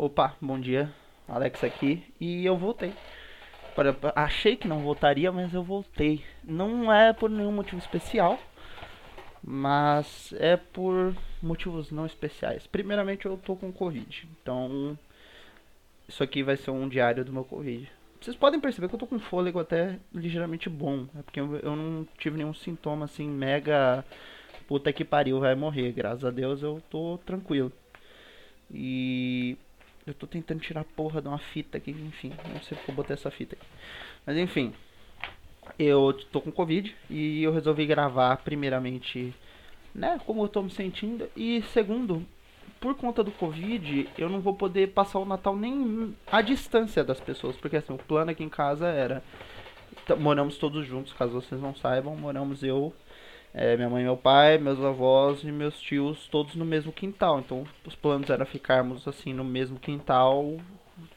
Opa, bom dia, Alex aqui e eu voltei. Achei que não voltaria, mas eu voltei. Não é por nenhum motivo especial, mas é por motivos não especiais. Primeiramente, eu tô com Covid, então isso aqui vai ser um diário do meu Covid. Vocês podem perceber que eu tô com fôlego até ligeiramente bom, é porque eu, não tive nenhum sintoma assim mega puta que pariu, vai morrer. Graças a Deus eu tô tranquilo. E eu tô tentando tirar a porra de uma fita aqui, enfim, não sei porque eu botei essa fita aqui. Mas enfim, eu tô com Covid e eu resolvi gravar primeiramente, né, como eu tô me sentindo. E segundo, por conta do Covid, eu não vou poder passar o Natal nem à distância das pessoas. Porque assim, o plano aqui em casa era. Moramos todos juntos, caso vocês não saibam, moramos eu, é, minha mãe meu pai, meus avós e meus tios, todos no mesmo quintal. Então os planos era ficarmos assim no mesmo quintal,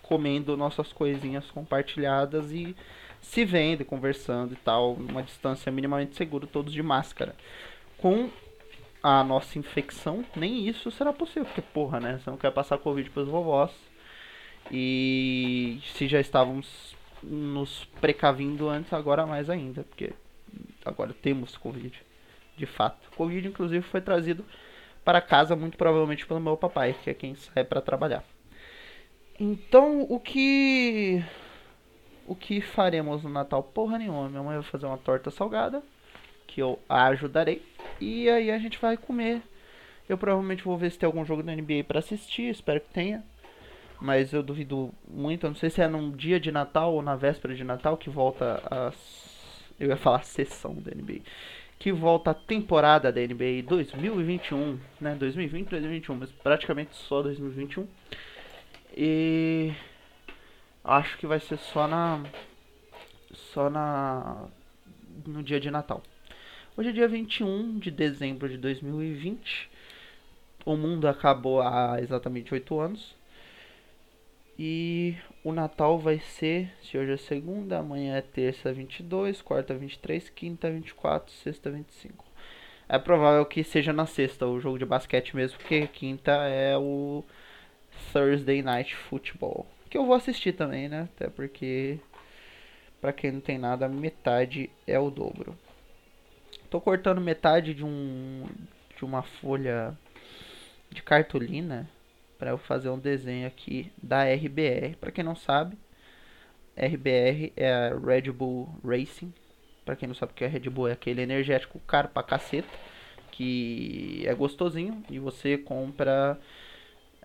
comendo nossas coisinhas compartilhadas e se vendo, conversando e tal, uma distância minimamente segura, todos de máscara. Com a nossa infecção, nem isso será possível, porque porra, né? Você não quer passar Covid pros vovós. E se já estávamos nos precavindo antes, agora mais ainda, porque agora temos Covid de fato. O Covid, inclusive, foi trazido para casa muito provavelmente pelo meu papai, que é quem sai para trabalhar. Então, o que o que faremos no Natal? Porra nenhuma. Minha mãe vai fazer uma torta salgada, que eu ajudarei, e aí a gente vai comer. Eu provavelmente vou ver se tem algum jogo da NBA para assistir, espero que tenha. Mas eu duvido muito, eu não sei se é num dia de Natal ou na véspera de Natal que volta as eu ia falar sessão da NBA que volta a temporada da NBA 2021, né? 2020, 2021, mas praticamente só 2021. E acho que vai ser só na só na no dia de Natal. Hoje é dia 21 de dezembro de 2020. O mundo acabou há exatamente 8 anos. E o Natal vai ser, se hoje é segunda, amanhã é terça 22, quarta 23, quinta 24, sexta 25. É provável que seja na sexta o jogo de basquete mesmo, porque quinta é o Thursday Night Football. Que eu vou assistir também, né? Até porque, pra quem não tem nada, metade é o dobro. Tô cortando metade de um de uma folha de cartolina para eu fazer um desenho aqui da RBR. Para quem não sabe, RBR é a Red Bull Racing. Para quem não sabe o que é Red Bull, é aquele energético caro pra caceta, que é gostosinho e você compra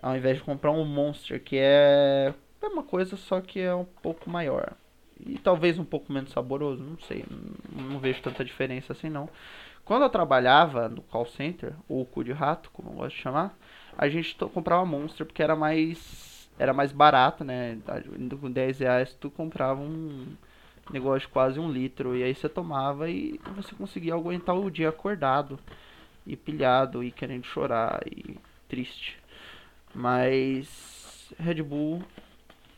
ao invés de comprar um Monster, que é a mesma coisa, só que é um pouco maior. E talvez um pouco menos saboroso, não sei, não, não vejo tanta diferença assim não. Quando eu trabalhava no call center, ou cu de rato, como eu gosto de chamar, a gente comprava Monster porque era mais era mais barato, né? Com 10 reais tu comprava um negócio de quase um litro. E aí você tomava e você conseguia aguentar o dia acordado. E pilhado, e querendo chorar, e triste. Mas Red Bull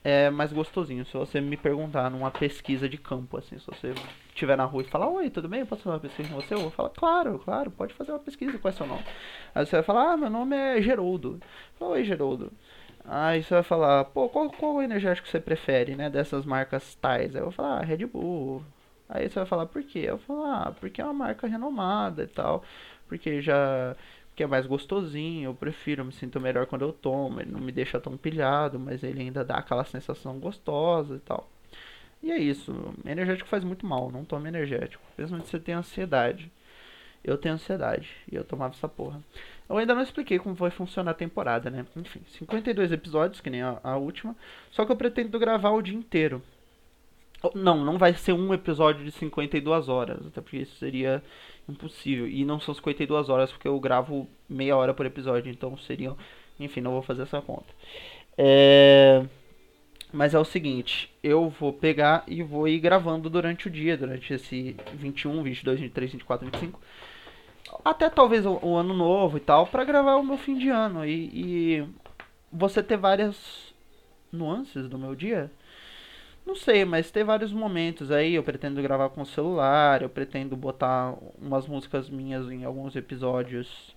é mais gostosinho. Se você me perguntar numa pesquisa de campo, assim, se você estiver na rua e falar, oi, tudo bem? Eu posso fazer uma pesquisa com você? Eu vou falar, claro, claro, pode fazer uma pesquisa, qual é seu nome? Aí você vai falar, ah, meu nome é Geroldo. Oi, Geroldo. Aí você vai falar, pô, qual, qual energético você prefere, né, dessas marcas tais? Aí eu vou falar, ah, Red Bull. Aí você vai falar, por quê? Eu vou falar, ah, porque é uma marca renomada e tal, porque já que é mais gostosinho, eu prefiro, me sinto melhor quando eu tomo, ele não me deixa tão pilhado, mas ele ainda dá aquela sensação gostosa e tal. E é isso, energético faz muito mal, não tome energético, principalmente se você tem ansiedade. Eu tenho ansiedade e eu tomava essa porra. Eu ainda não expliquei como vai funcionar a temporada, né? Enfim, 52 episódios, que nem a, a última, só que eu pretendo gravar o dia inteiro. Não, não vai ser um episódio de 52 horas, até porque isso seria impossível. E não são 52 horas, porque eu gravo meia hora por episódio, então seriam. Enfim, não vou fazer essa conta. É... Mas é o seguinte, eu vou pegar e vou ir gravando durante o dia, durante esse 21, 22, 23, 24, 25. Até talvez o, o ano novo e tal, para gravar o meu fim de ano. E, e você ter várias nuances do meu dia não sei, mas tem vários momentos aí. Eu pretendo gravar com o celular, eu pretendo botar umas músicas minhas em alguns episódios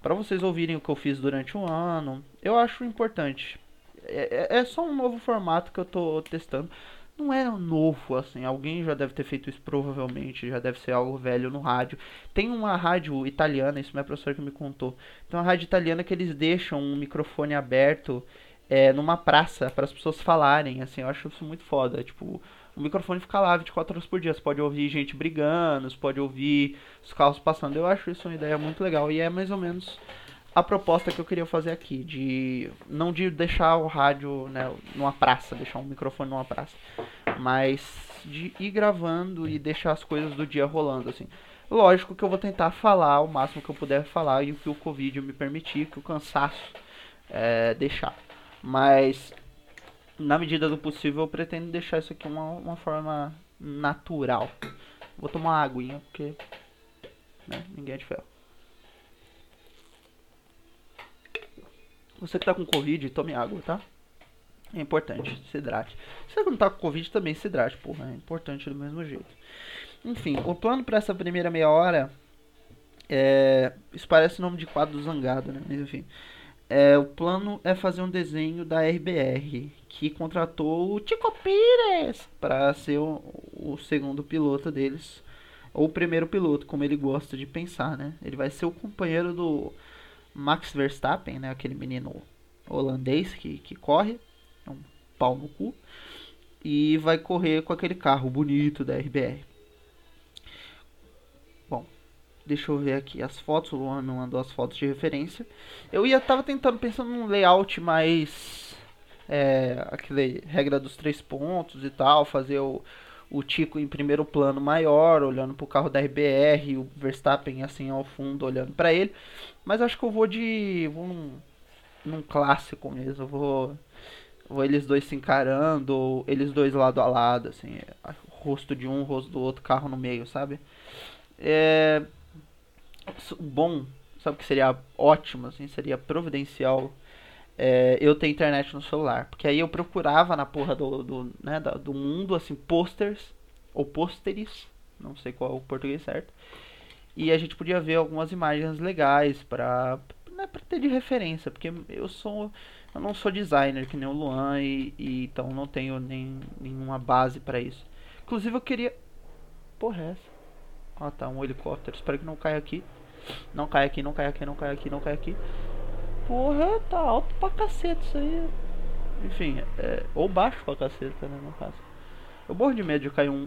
para vocês ouvirem o que eu fiz durante um ano. Eu acho importante. É, é, é só um novo formato que eu tô testando. Não é novo, assim, alguém já deve ter feito isso provavelmente, já deve ser algo velho no rádio. Tem uma rádio italiana, isso minha professora que me contou. Tem uma rádio italiana que eles deixam um microfone aberto é, numa praça para as pessoas falarem, assim, eu acho isso muito foda. Tipo, o microfone fica lá 24 horas por dia. Você pode ouvir gente brigando, você pode ouvir os carros passando. Eu acho isso uma ideia muito legal e é mais ou menos a proposta que eu queria fazer aqui, de não de deixar o rádio né, numa praça, deixar um microfone numa praça, mas de ir gravando e deixar as coisas do dia rolando assim. Lógico que eu vou tentar falar o máximo que eu puder falar e o que o Covid me permitir, que o cansaço é, deixar. Mas na medida do possível, eu pretendo deixar isso aqui uma, uma forma natural. Vou tomar uma aguinha, porque né, ninguém é de ferro. Você que tá com Covid, tome água, tá? É importante, se hidrate. Se você não tá com Covid, também se hidrate, porra. É importante do mesmo jeito. Enfim, o plano para essa primeira meia hora é. Isso parece nome de quadro do Zangado, né? Mas enfim. É, o plano é fazer um desenho da RBR, que contratou o Tico Pires para ser o, o, segundo piloto deles, ou o primeiro piloto, como ele gosta de pensar, né? Ele vai ser o companheiro do Max Verstappen, né? Aquele menino holandês que, que corre, é um pau no cu, e vai correr com aquele carro bonito da RBR. Deixa eu ver aqui as fotos. O Luan me mandou as fotos de referência. Eu ia tava tentando pensando num layout mais. É, aquele regra dos três pontos e tal. Fazer o, o Tico em primeiro plano maior, olhando pro carro da RBR. O Verstappen assim ao fundo, olhando para ele. Mas acho que eu vou de. Vou num, num clássico mesmo. Eu vou. Vou eles dois se encarando, ou eles dois lado a lado, assim, rosto de um, rosto do outro, carro no meio, sabe? É, bom, sabe que seria ótimo, assim, seria providencial é, eu ter internet no celular. Porque aí eu procurava na porra do, do, né, do mundo, assim, posters, ou pôsteres, não sei qual é o português certo. E a gente podia ver algumas imagens legais pra, né, pra ter de referência, porque eu sou. Eu não sou designer que nem o Luan e, e então não tenho nem, nenhuma base para isso. Inclusive eu queria. Porra, é essa? Ah tá, um helicóptero. Espero que não caia aqui. Não cai aqui, não cai aqui, não cai aqui, não cai aqui. Porra, tá alto pra cacete isso aí. Enfim, é, ou baixo pra caceta, né, no caso. Eu morro de medo de cair um,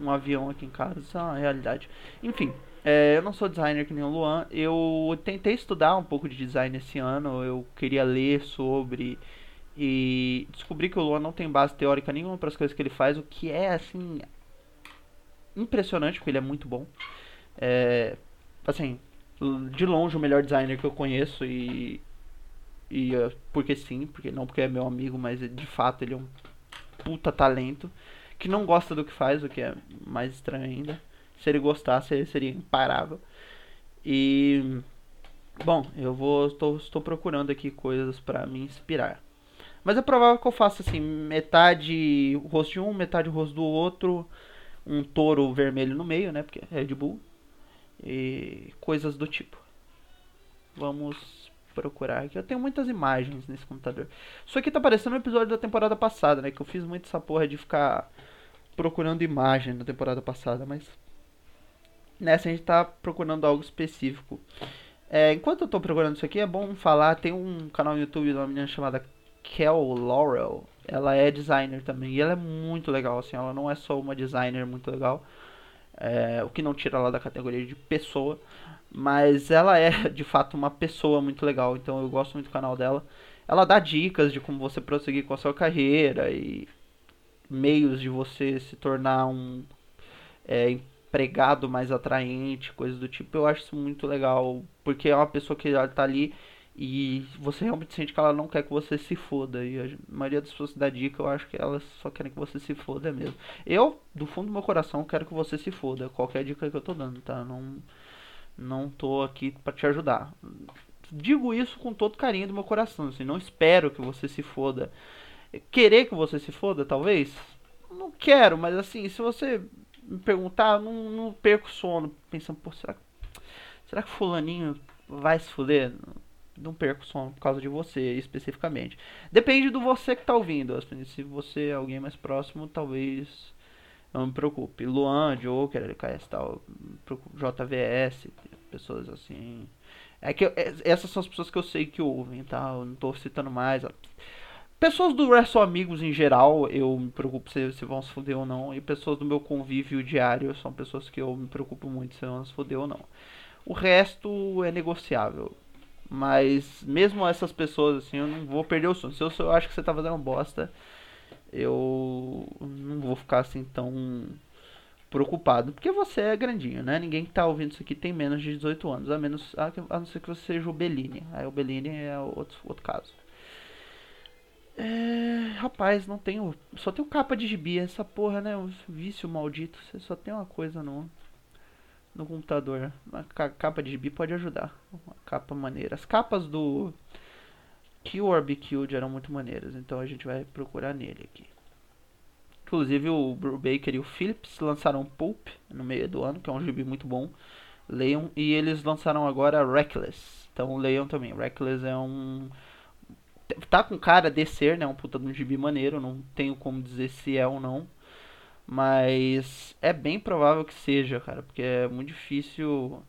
um avião aqui em casa, isso é uma realidade. Enfim, é, eu não sou designer que nem o Luan. Eu tentei estudar um pouco de design esse ano. Eu queria ler sobre. E descobri que o Luan não tem base teórica nenhuma para as coisas que ele faz, o que é assim impressionante, porque ele é muito bom. É, assim, de longe o melhor designer que eu conheço e. E uh, porque sim, porque não porque é meu amigo, mas de fato ele é um puta talento. Que não gosta do que faz, o que é mais estranho ainda. Se ele gostasse, ele seria imparável. E. Bom, eu vou. Estou, estou procurando aqui coisas para me inspirar. Mas é provável que eu faça assim, metade o rosto de um, metade o rosto do outro, um touro vermelho no meio, né? Porque é Red Bull e coisas do tipo. Vamos procurar aqui. Eu tenho muitas imagens nesse computador. Isso aqui tá parecendo um episódio da temporada passada, né? Que eu fiz muito essa porra de ficar procurando imagem da temporada passada, mas nessa a gente tá procurando algo específico. É, enquanto eu tô procurando isso aqui, é bom falar, tem um canal no YouTube de uma menina chamada Kel Laurel. Ela é designer também e ela é muito legal, assim, ela não é só uma designer muito legal, é, o que não tira ela da categoria de pessoa, mas ela é de fato uma pessoa muito legal, então eu gosto muito do canal dela. Ela dá dicas de como você prosseguir com a sua carreira e meios de você se tornar um é, empregado mais atraente, coisas do tipo. Eu acho isso muito legal, porque é uma pessoa que já tá ali e você realmente sente que ela não quer que você se foda. E a maioria das pessoas dá dica, eu acho que elas só querem que você se foda mesmo. Eu, do fundo do meu coração, quero que você se foda. Qualquer dica que eu tô dando, tá? Não, não tô aqui para te ajudar. Digo isso com todo carinho do meu coração. Assim, não espero que você se foda. Querer que você se foda, talvez? Não quero, mas assim, se você me perguntar, não, não perco sono pensando, pô, será, será que fulaninho vai se foder? Não perco sono por causa de você especificamente. Depende do você que tá ouvindo. Se você é alguém mais próximo, talvez não me preocupe. Luan, Joker, LKS tal, JVS, pessoas assim. É que eu, é, essas são as pessoas que eu sei que ouvem, tá? Eu não tô citando mais. Pessoas do resto amigos em geral, eu me preocupo se, se vão se foder ou não. E pessoas do meu convívio diário são pessoas que eu me preocupo muito se vão se foder ou não. O resto é negociável. Mas mesmo essas pessoas, assim, eu não vou perder o sono. Se eu, eu acho que você tá fazendo bosta, eu não vou ficar assim tão preocupado. Porque você é grandinho, né? Ninguém que tá ouvindo isso aqui tem menos de 18 anos. A, menos, a, não ser que você seja o Bellini. Aí o Bellini é outro, outro caso. É, rapaz, não tenho. Só tenho capa de gibi. Essa porra, né? O vício maldito. Você só tem uma coisa no, no computador. Uma capa de gibi pode ajudar. Uma capa maneira. As capas do Be Killed eram muito maneiras. Então a gente vai procurar nele aqui. Inclusive o Brubaker e o Phillips lançaram Pulp no meio do ano, que é um gibi muito bom. Leiam. E eles lançaram agora Reckless. Então leiam também. Reckless é um. Tá com cara de ser, né? Um puta de um gibi maneiro. Não tenho como dizer se é ou não. Mas é bem provável que seja, cara. Porque é muito difícil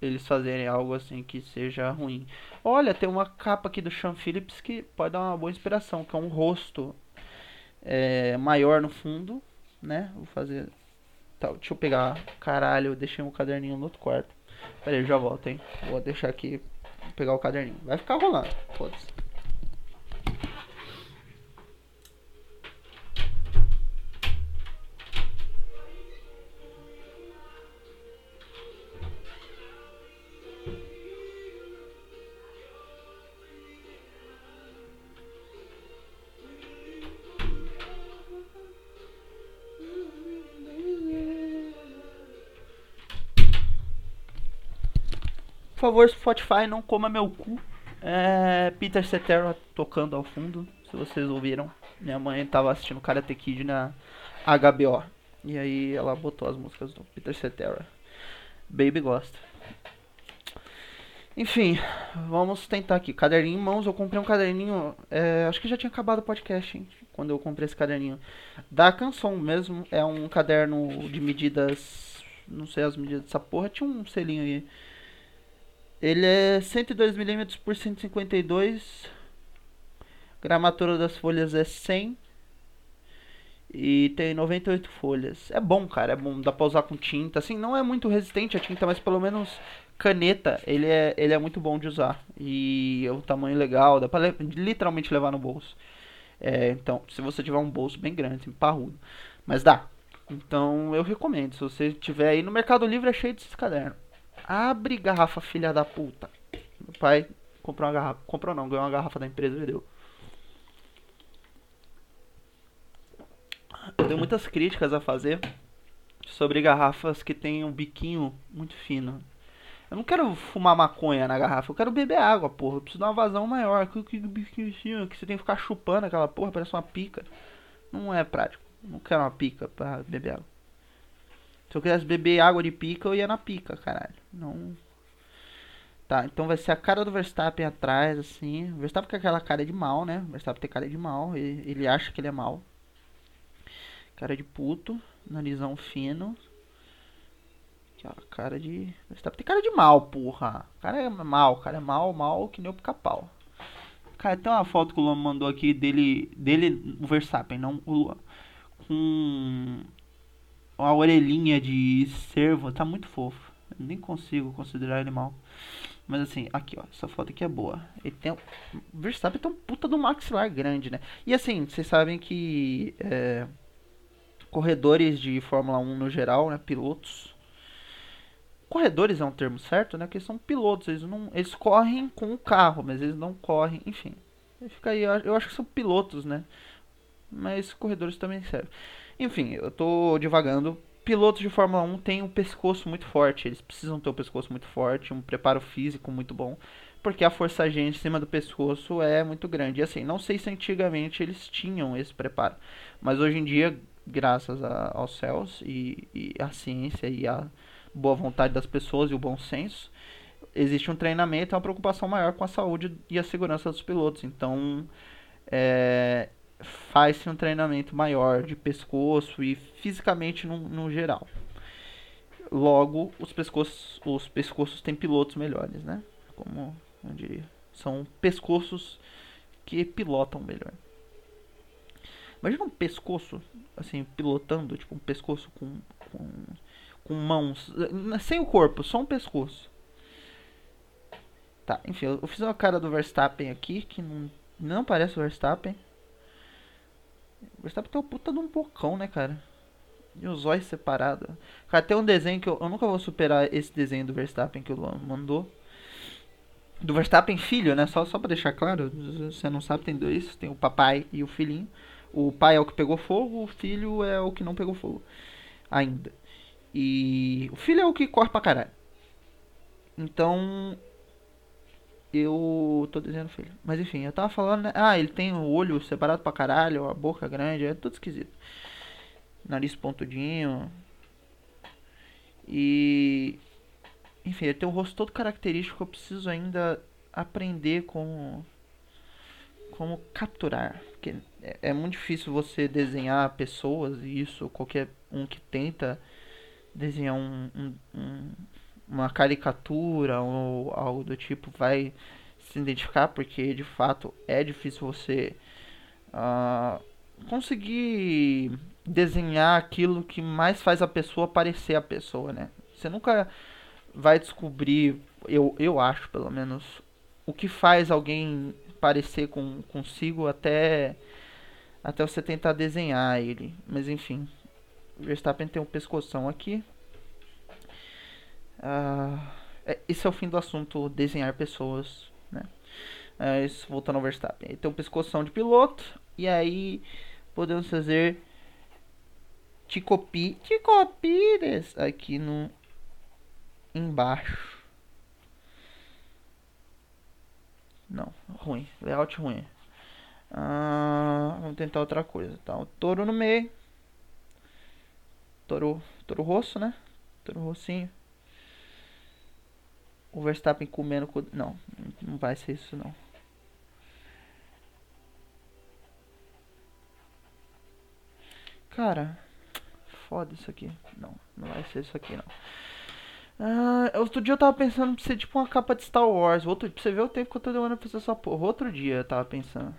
eles fazerem algo assim que seja ruim. Olha, tem uma capa aqui do Sean Phillips que pode dar uma boa inspiração, que é um rosto é, maior no fundo, né? Vou fazer. Tá, deixa eu pegar. Caralho, eu deixei um caderninho no outro quarto. Pera aí, já volto, hein? Vou deixar aqui. Pegar o caderninho. Vai ficar rolando. Foda-se. Favor, Spotify, não coma meu cu. É, Peter Cetera tocando ao fundo, se vocês ouviram. Minha mãe tava assistindo Karate Kid na HBO. E aí ela botou as músicas do Peter Cetera. Baby gosta. Enfim, vamos tentar aqui. Caderninho em mãos, eu comprei um caderninho. É, acho que já tinha acabado o podcast, hein? Quando eu comprei esse caderninho. Da canção mesmo. É um caderno de medidas. Não sei as medidas dessa porra. Tinha um selinho aí ele é 102mm por 152. Gramatura das folhas é 100. E tem 98 folhas. É bom, cara. É bom. Dá pra usar com tinta. Assim, não é muito resistente a tinta, mas pelo menos caneta, ele é, ele é muito bom de usar. E é um tamanho legal. Dá pra le literalmente levar no bolso. É, então, se você tiver um bolso bem grande, assim, parrudo. Mas dá. Então, eu recomendo. Se você tiver aí no Mercado Livre, é cheio desses cadernos. Abre garrafa, filha da puta. Meu pai comprou uma garrafa. Comprou não, ganhou uma garrafa da empresa e me deu. Eu tenho muitas críticas a fazer sobre garrafas que têm um biquinho muito fino. Eu não quero fumar maconha na garrafa, eu quero beber água, porra. Eu preciso dar uma vazão maior. Que, que biquinho fino, que você tem que ficar chupando aquela porra, parece uma pica. Não é prático. Não quero uma pica pra beber água. Se eu quisesse beber água de pica, eu ia na pica, caralho. Não. Tá, então vai ser a cara do Verstappen atrás, assim. O Verstappen com aquela cara de mal, né? O Verstappen tem cara de mal. Ele, ele acha que ele é mal. Cara de puto. Narizão fino. Aquela cara de. Verstappen tem cara de mal, porra. O cara é mal, cara é mal, mal que nem o pica-pau. Cara, tem uma foto que o Luan mandou aqui dele. Dele, o Verstappen, não o Luan. Com a orelhinha de cervo tá muito fofo. Eu nem consigo considerar ele mal. Mas assim, aqui ó, essa foto aqui é boa. Ele tem. Verstappen tem um puta do maxilar grande, né? E assim, vocês sabem que. É, corredores de Fórmula 1 no geral, né? Pilotos. Corredores é um termo certo, né? Que são pilotos. Eles, não, eles correm com o carro, mas eles não correm. Enfim. Fica aí, eu acho que são pilotos, né? Mas corredores também servem. Enfim, eu tô divagando. Pilotos de Fórmula 1 têm um pescoço muito forte, eles precisam ter um pescoço muito forte, um preparo físico muito bom, porque a força G em cima do pescoço é muito grande. E assim, não sei se antigamente eles tinham esse preparo, mas hoje em dia, graças a, aos céus e, e a ciência e a boa vontade das pessoas e o bom senso, existe um treinamento, é uma preocupação maior com a saúde e a segurança dos pilotos. Então, é, faz-se um treinamento maior de pescoço e fisicamente no, no geral. Logo, os pescoços, os pescoços têm pilotos melhores, né? Como eu diria. São pescoços que pilotam melhor. Imagina um pescoço, assim, pilotando, tipo um pescoço com, com, com mãos, sem o corpo, só um pescoço. Tá, enfim, eu fiz uma cara do Verstappen aqui, que não, não parece o Verstappen. Verstappen tem uma puta de um bocão, né, cara? E os olhos separados. Cara, tem um desenho que eu, eu nunca vou superar esse desenho do Verstappen que o Luan mandou. Do Verstappen filho, né? Só, só pra deixar claro, você não sabe, tem dois. Tem o papai e o filhinho. O pai é o que pegou fogo, o filho é o que não pegou fogo. Ainda. E o filho é o que corre pra caralho. Então. Eu tô dizendo filho. Mas enfim, eu tava falando, né? Ah, ele tem o olho separado pra caralho, a boca grande, é tudo esquisito. Nariz pontudinho. E. Enfim, ele tem o rosto todo característico. Eu preciso ainda aprender como. Como capturar. Porque é, é muito difícil você desenhar pessoas, e isso qualquer um que tenta desenhar um, um, um, uma caricatura ou algo do tipo vai se identificar, porque de fato é difícil você uh, conseguir desenhar aquilo que mais faz a pessoa parecer a pessoa, né? Você nunca vai descobrir, eu, eu acho pelo menos, o que faz alguém parecer com consigo até até você tentar desenhar ele. Mas enfim, o Verstappen tem um pescoção aqui. Uh, esse é o fim do assunto desenhar pessoas, né? Uh, isso, voltando ao Verstappen. Um pescoção de piloto. E aí podemos fazer Ticopi, Ticopires aqui no embaixo. Não, ruim, layout ruim. Ah, vamos tentar outra coisa, tá? O touro no meio. Touro, touro rosso, né? Touro rossinho. O Verstappen comendo. Não, não vai ser isso não. Cara, foda isso aqui. Não, não vai ser isso aqui não. Ah, outro dia eu tava pensando em ser tipo uma capa de Star Wars. Outro, pra você ver o tempo que eu tô demorando pra fazer essa porra. Outro dia eu tava pensando.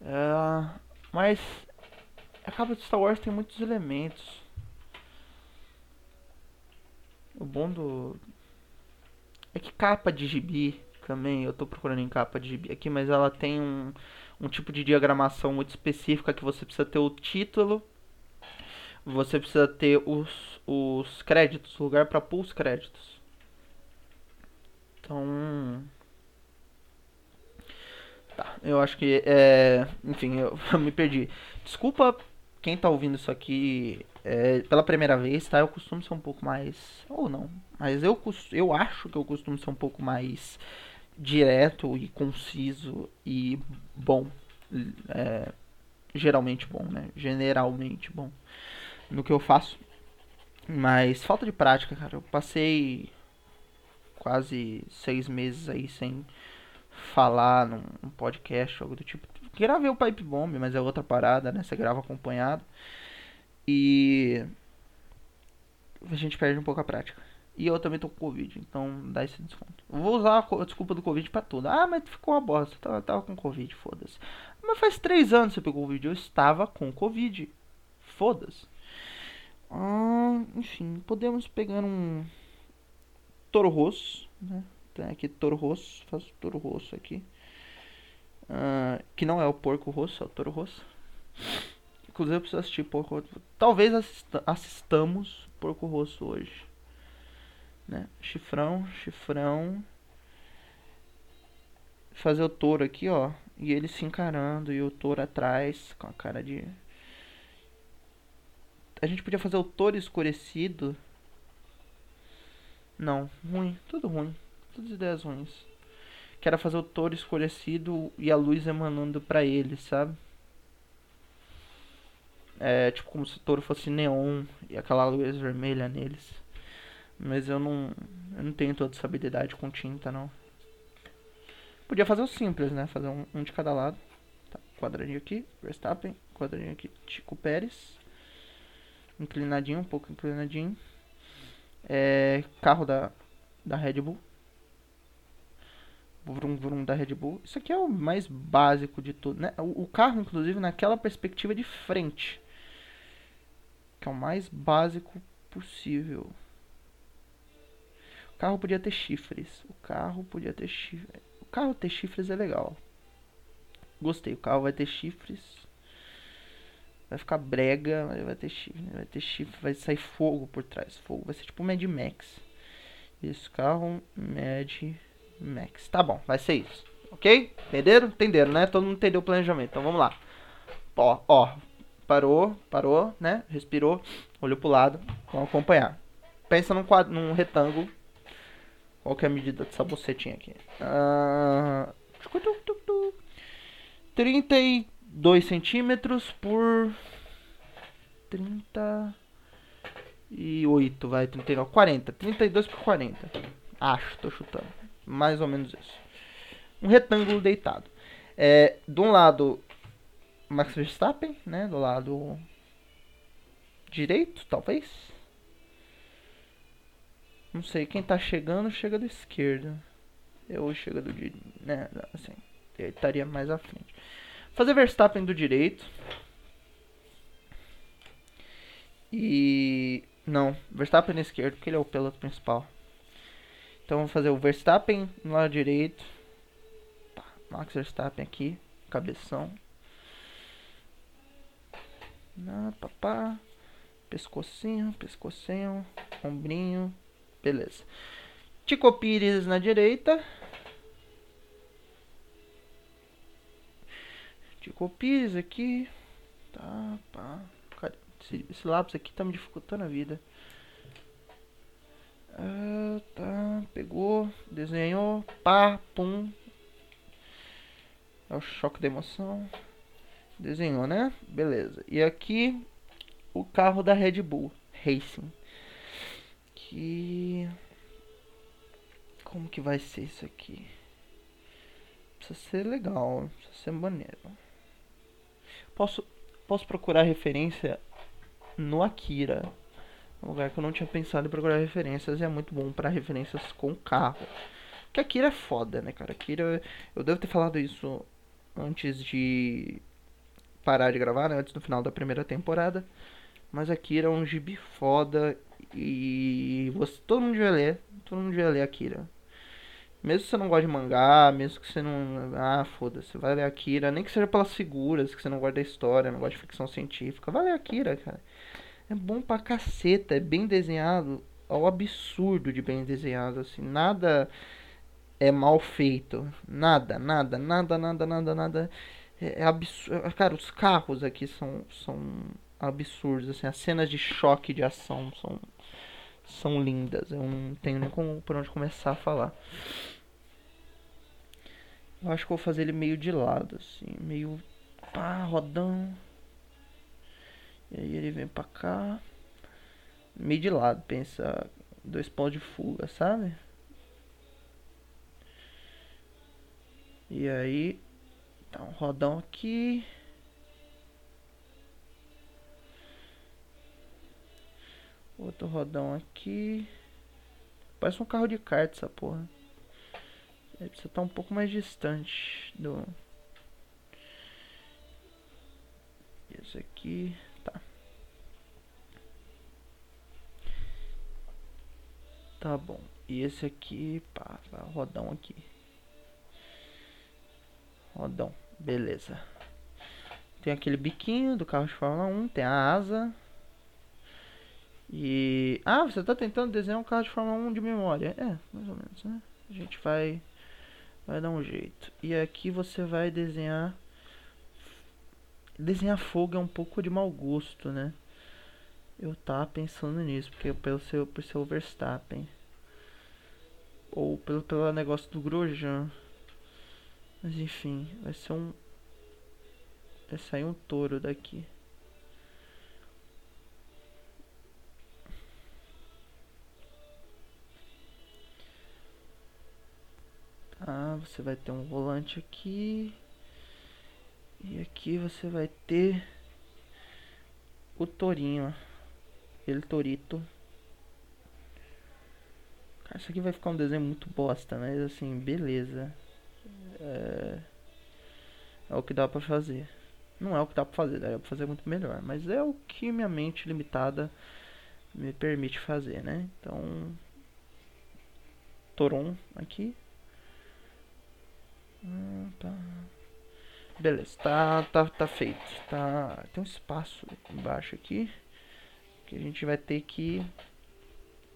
É, mas a capa de Star Wars tem muitos elementos. O bom do. É que capa de gibi também, eu tô procurando em capa de gibi aqui, mas ela tem um, um tipo de diagramação muito específica que você precisa ter o título, você precisa ter os, os créditos, lugar para pôr os créditos. Então. Tá, eu acho que é. Enfim, eu, eu me perdi. Desculpa quem tá ouvindo isso aqui é, pela primeira vez, tá? Eu costumo ser um pouco mais. Ou não. Mas eu, eu acho que eu costumo ser um pouco mais direto e conciso e bom. É, geralmente bom, né? Generalmente bom no que eu faço. Mas falta de prática, cara. Eu passei quase seis meses aí sem falar num podcast, algo do tipo. Gravei o Pipe Bomb, mas é outra parada, né? Você grava acompanhado. E a gente perde um pouco a prática. E eu também tô com Covid, então dá esse desconto. Vou usar a desculpa do Covid pra tudo. Ah, mas ficou uma bosta. Tava, tava com Covid, foda-se. Mas faz três anos que você pegou Covid. Eu estava com Covid. Foda-se. Ah, enfim, podemos pegar um Toro Rosso, né? Tem aqui Toro Rosso, faço Toro Rosso aqui. Ah, que não é o Porco Rosso, é o Toro Rosso. Inclusive eu preciso assistir Porco Rosso. Talvez assista, assistamos Porco Rosso hoje. Né? Chifrão, chifrão. Fazer o touro aqui, ó. E ele se encarando e o touro atrás com a cara de a gente podia fazer o touro escurecido. Não, ruim, tudo ruim. Todas ideias ruins. Que era fazer o touro escurecido e a luz emanando para ele, sabe? É tipo como se o touro fosse neon e aquela luz vermelha neles. Mas eu não, eu não tenho toda essa habilidade com tinta, não. Podia fazer o simples, né? Fazer um, um de cada lado. Tá, quadradinho aqui, Verstappen. Quadradinho aqui, Chico Pérez. Inclinadinho, um pouco inclinadinho. É, carro da, da Red Bull. Vrum, vrum da Red Bull. Isso aqui é o mais básico de tudo, né? O, o carro, inclusive, naquela perspectiva de frente. Que é o mais básico possível. O carro podia ter chifres. O carro podia ter chifres. O carro ter chifres é legal. Gostei. O carro vai ter chifres. Vai ficar brega, mas vai ter chifre. Vai ter chifre, vai sair fogo por trás. Fogo. Vai ser tipo Mad Max. Isso, carro Mad Max. Tá bom, vai ser isso. Ok? Entenderam? Entenderam, né? Todo mundo entendeu o planejamento. Então vamos lá. Ó, ó. Parou, parou, né? Respirou, olhou pro lado. Vamos acompanhar. Pensa num, quadro, num retângulo. Qual que é a medida dessa bocetinha aqui? Uh, 32 centímetros por 38, vai, 39, 40. 32 por 40. Acho, tô chutando mais ou menos isso. Um retângulo deitado. É, de um lado, Max Verstappen, né? Do lado direito, talvez. Não sei, quem tá chegando, chega do esquerdo. Eu chego do direito, né? Assim, ele estaria mais à frente. Fazer Verstappen do direito. E... Não, Verstappen na esquerda, porque ele é o piloto principal. Então vamos fazer o Verstappen no lado direito. Max Verstappen aqui, cabeção. Na papá. Pescocinho, pescocinho, ombrinho. Beleza. Tico Pires na direita. Tico Pires aqui. Tá, pá. Esse, esse lápis aqui tá me dificultando a vida. Ah, tá, desenhou, pá, pum. É o choque de emoção. Desenhou, né? Beleza. E aqui o carro da Red Bull Racing. Que como que vai ser isso aqui? Precisa ser legal, precisa ser maneiro. Posso posso procurar referência no Akira. Um lugar que eu não tinha pensado em procurar referências e é muito bom para referências com carro. Porque a Kira é foda, né, cara? A Kira, eu devo ter falado isso antes de parar de gravar, né? Antes do final da primeira temporada. Mas a Kira é um gibi foda e você, todo mundo devia ler. Todo mundo devia ler a Kira. Mesmo que você não goste de mangá, mesmo que você não. Ah, foda-se, vai ler a Kira. Nem que seja pelas figuras, que você não gosta da história, não gosta de ficção científica. Vai ler a Kira, cara. É bom pra caceta, é bem desenhado ao absurdo de bem desenhado, assim, nada é mal feito, nada, nada, nada, nada, nada, nada. É, é absurdo. Cara, os carros aqui são, são absurdos, assim, as cenas de choque de ação são, são lindas. Eu não tenho nem como, por onde começar a falar. Eu acho que vou fazer ele meio de lado, assim, meio pá, rodão. E aí ele vem pra cá. Meio de lado, pensa. Dois pontos de fuga, sabe? E aí. Tá um rodão aqui. Outro rodão aqui. Parece um carro de kart essa porra. Ele precisa estar um pouco mais distante do. Esse aqui. Tá bom. E esse aqui, pá, rodão aqui. Rodão, beleza. Tem aquele biquinho do carro de Fórmula 1, tem a asa. E. Ah, você tá tentando desenhar um carro de Fórmula 1 de memória. É, mais ou menos, né? A gente vai. Vai dar um jeito. E aqui você vai desenhar. Desenhar fogo é um pouco de mau gosto, né? Eu tava pensando nisso, porque pelo seu, pelo seu Verstappen ou pelo, pelo negócio do Grosjean. Mas enfim, vai ser um. Vai sair um touro daqui. Tá, você vai ter um volante aqui. E aqui você vai ter o tourinho. Ele torito. Isso aqui vai ficar um desenho muito bosta, mas assim, beleza. É, é o que dá pra fazer. Não é o que dá pra fazer, dá pra fazer muito melhor. Mas é o que minha mente limitada me permite fazer, né? Então. Toron aqui. Ah, tá. Beleza, tá, tá, tá feito. Tá, tem um espaço embaixo aqui que a gente vai ter que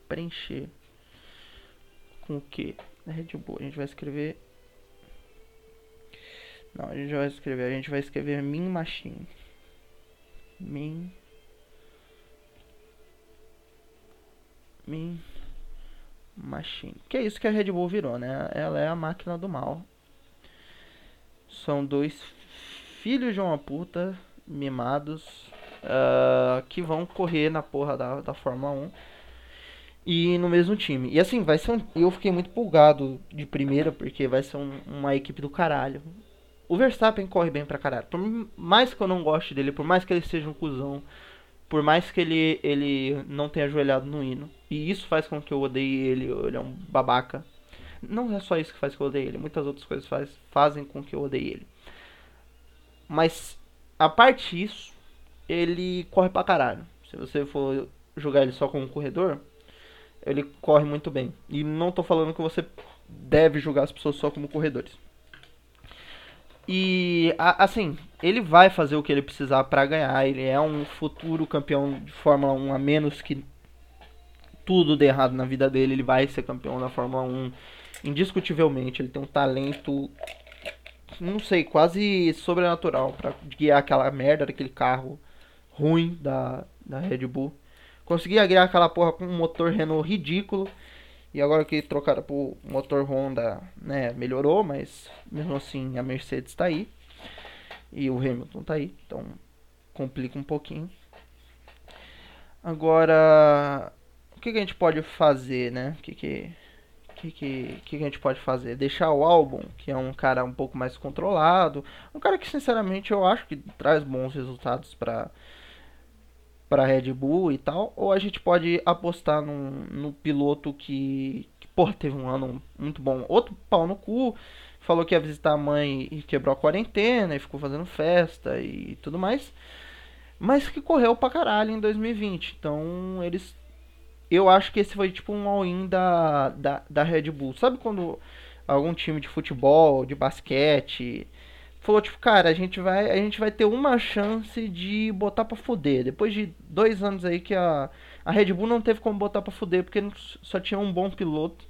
preencher com o que? Red Bull. A gente vai escrever. Não, a gente vai escrever. A gente vai escrever Min Machine. Min. Min Machine. Que é isso que a Red Bull virou, né? Ela é a máquina do mal. São dois filhos de uma puta mimados uh, que vão correr na porra da, da Fórmula 1 e no mesmo time. E assim, vai ser um, eu fiquei muito pulgado de primeira porque vai ser um, uma equipe do caralho. O Verstappen corre bem pra caralho. Por mais que eu não goste dele, por mais que ele seja um cuzão, por mais que ele, ele não tenha ajoelhado no hino, e isso faz com que eu odeie ele, ele é um babaca. Não é só isso que faz que eu odeie ele, muitas outras coisas faz, fazem com que eu odeie ele. Mas, a parte disso, ele corre pra caralho. Se você for jogar ele só como corredor, ele corre muito bem. E não tô falando que você deve jogar as pessoas só como corredores. E assim, ele vai fazer o que ele precisar para ganhar. Ele é um futuro campeão de Fórmula 1, a menos que tudo dê errado na vida dele. Ele vai ser campeão da Fórmula 1 indiscutivelmente. Ele tem um talento, não sei, quase sobrenatural para guiar aquela merda daquele carro ruim da, da Red Bull. Consegui agregar aquela porra com um motor Renault ridículo. E agora que trocaram pro motor Honda, né, melhorou, mas mesmo assim a Mercedes tá aí. E o Hamilton tá aí, então complica um pouquinho. Agora, o que, que a gente pode fazer, né? O que que, que, que, que a gente pode fazer? Deixar o álbum, que é um cara um pouco mais controlado. Um cara que, sinceramente, eu acho que traz bons resultados para para Red Bull e tal, ou a gente pode apostar num, no piloto que, que, porra, teve um ano muito bom. Outro pau no cu, falou que ia visitar a mãe e quebrou a quarentena e ficou fazendo festa e tudo mais, mas que correu pra caralho em 2020. Então, eles. Eu acho que esse foi tipo um all-in da, da, da Red Bull. Sabe quando algum time de futebol, de basquete falou tipo, cara, a gente vai, a gente vai ter uma chance de botar para fuder. Depois de dois anos aí que a, a Red Bull não teve como botar para fuder porque só tinha um bom piloto.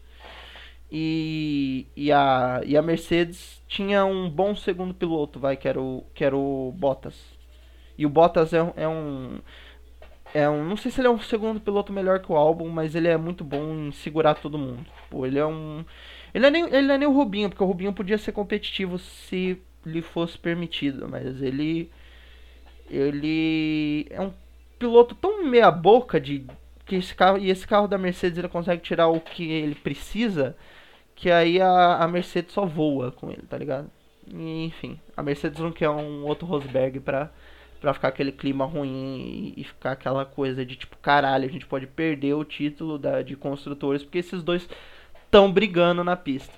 E, e, a, e a Mercedes tinha um bom segundo piloto, vai, que era o, que era o Bottas. E o Bottas é, é um. É um. Não sei se ele é um segundo piloto melhor que o Albon, mas ele é muito bom em segurar todo mundo. Pô, ele é um. Ele é nem, ele é nem o Rubinho, porque o Rubinho podia ser competitivo se lhe fosse permitido, mas ele ele é um piloto tão meia boca de que esse carro e esse carro da Mercedes ele consegue tirar o que ele precisa, que aí a, a Mercedes só voa com ele, tá ligado? E, enfim, a Mercedes não quer um outro Rosberg pra, pra ficar aquele clima ruim e, e, ficar aquela coisa de tipo, caralho, a gente pode perder o título da, de construtores porque esses dois estão brigando na pista.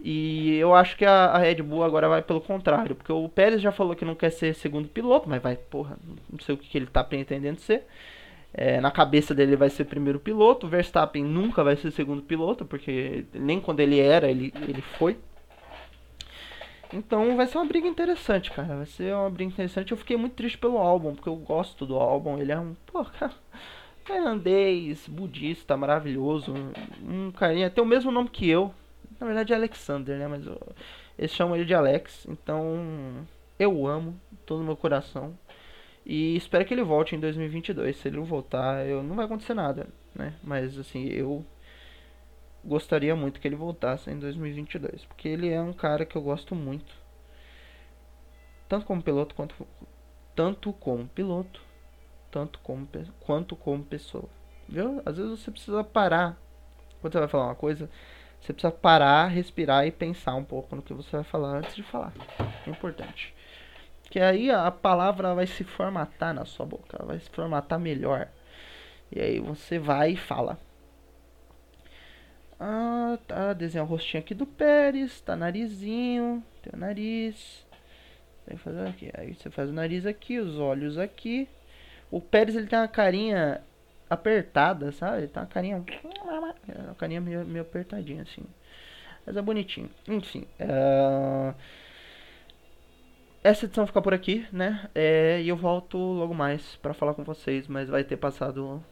E eu acho que a, a, Red Bull agora vai pelo contrário, porque o Pérez já falou que não quer ser segundo piloto, mas vai, porra, não sei o que, que ele tá pretendendo ser. É, na cabeça dele ele vai ser primeiro piloto, o Verstappen nunca vai ser segundo piloto, porque nem quando ele era, ele, ele foi. Então vai ser uma briga interessante, cara. Vai ser uma briga interessante. Eu fiquei muito triste pelo álbum, porque eu gosto do álbum. Ele é um, pô, cara, tailandês, budista, maravilhoso. Um carinha, tem o mesmo nome que eu, na verdade é Alexander, né? Mas eu, eles chamam ele de Alex. Então eu amo todo o meu coração. E espero que ele volte em 2022. Se ele não voltar, eu, não vai acontecer nada, né? Mas assim, eu gostaria muito que ele voltasse em 2022. Porque ele é um cara que eu gosto muito. Tanto como piloto quanto tanto como piloto, tanto como quanto como pessoa. Viu? Às vezes você precisa parar quando você vai falar uma coisa Você precisa parar, respirar e pensar um pouco no que você vai falar antes de falar. É importante. Que aí a palavra vai se formatar na sua boca, vai se formatar melhor. E aí você vai e fala. Ah, tá. Desenha o rostinho aqui do Pérez. Tá narizinho. Tem o nariz. Tem fazer aqui. Aí você faz o nariz aqui, os olhos aqui. O Pérez ele tem uma carinha apertada, sabe? Tem uma carinha. Uma carinha meio, meio apertadinha assim. Mas é bonitinho. Enfim. Uh... Essa edição fica por aqui, né? É, e eu volto logo mais para falar com vocês, mas vai ter passado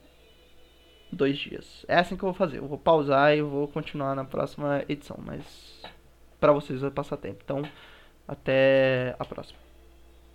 dois dias. É assim que eu vou fazer. Eu vou pausar e vou continuar na próxima edição, mas para vocês vai passar tempo. Então, até a próxima.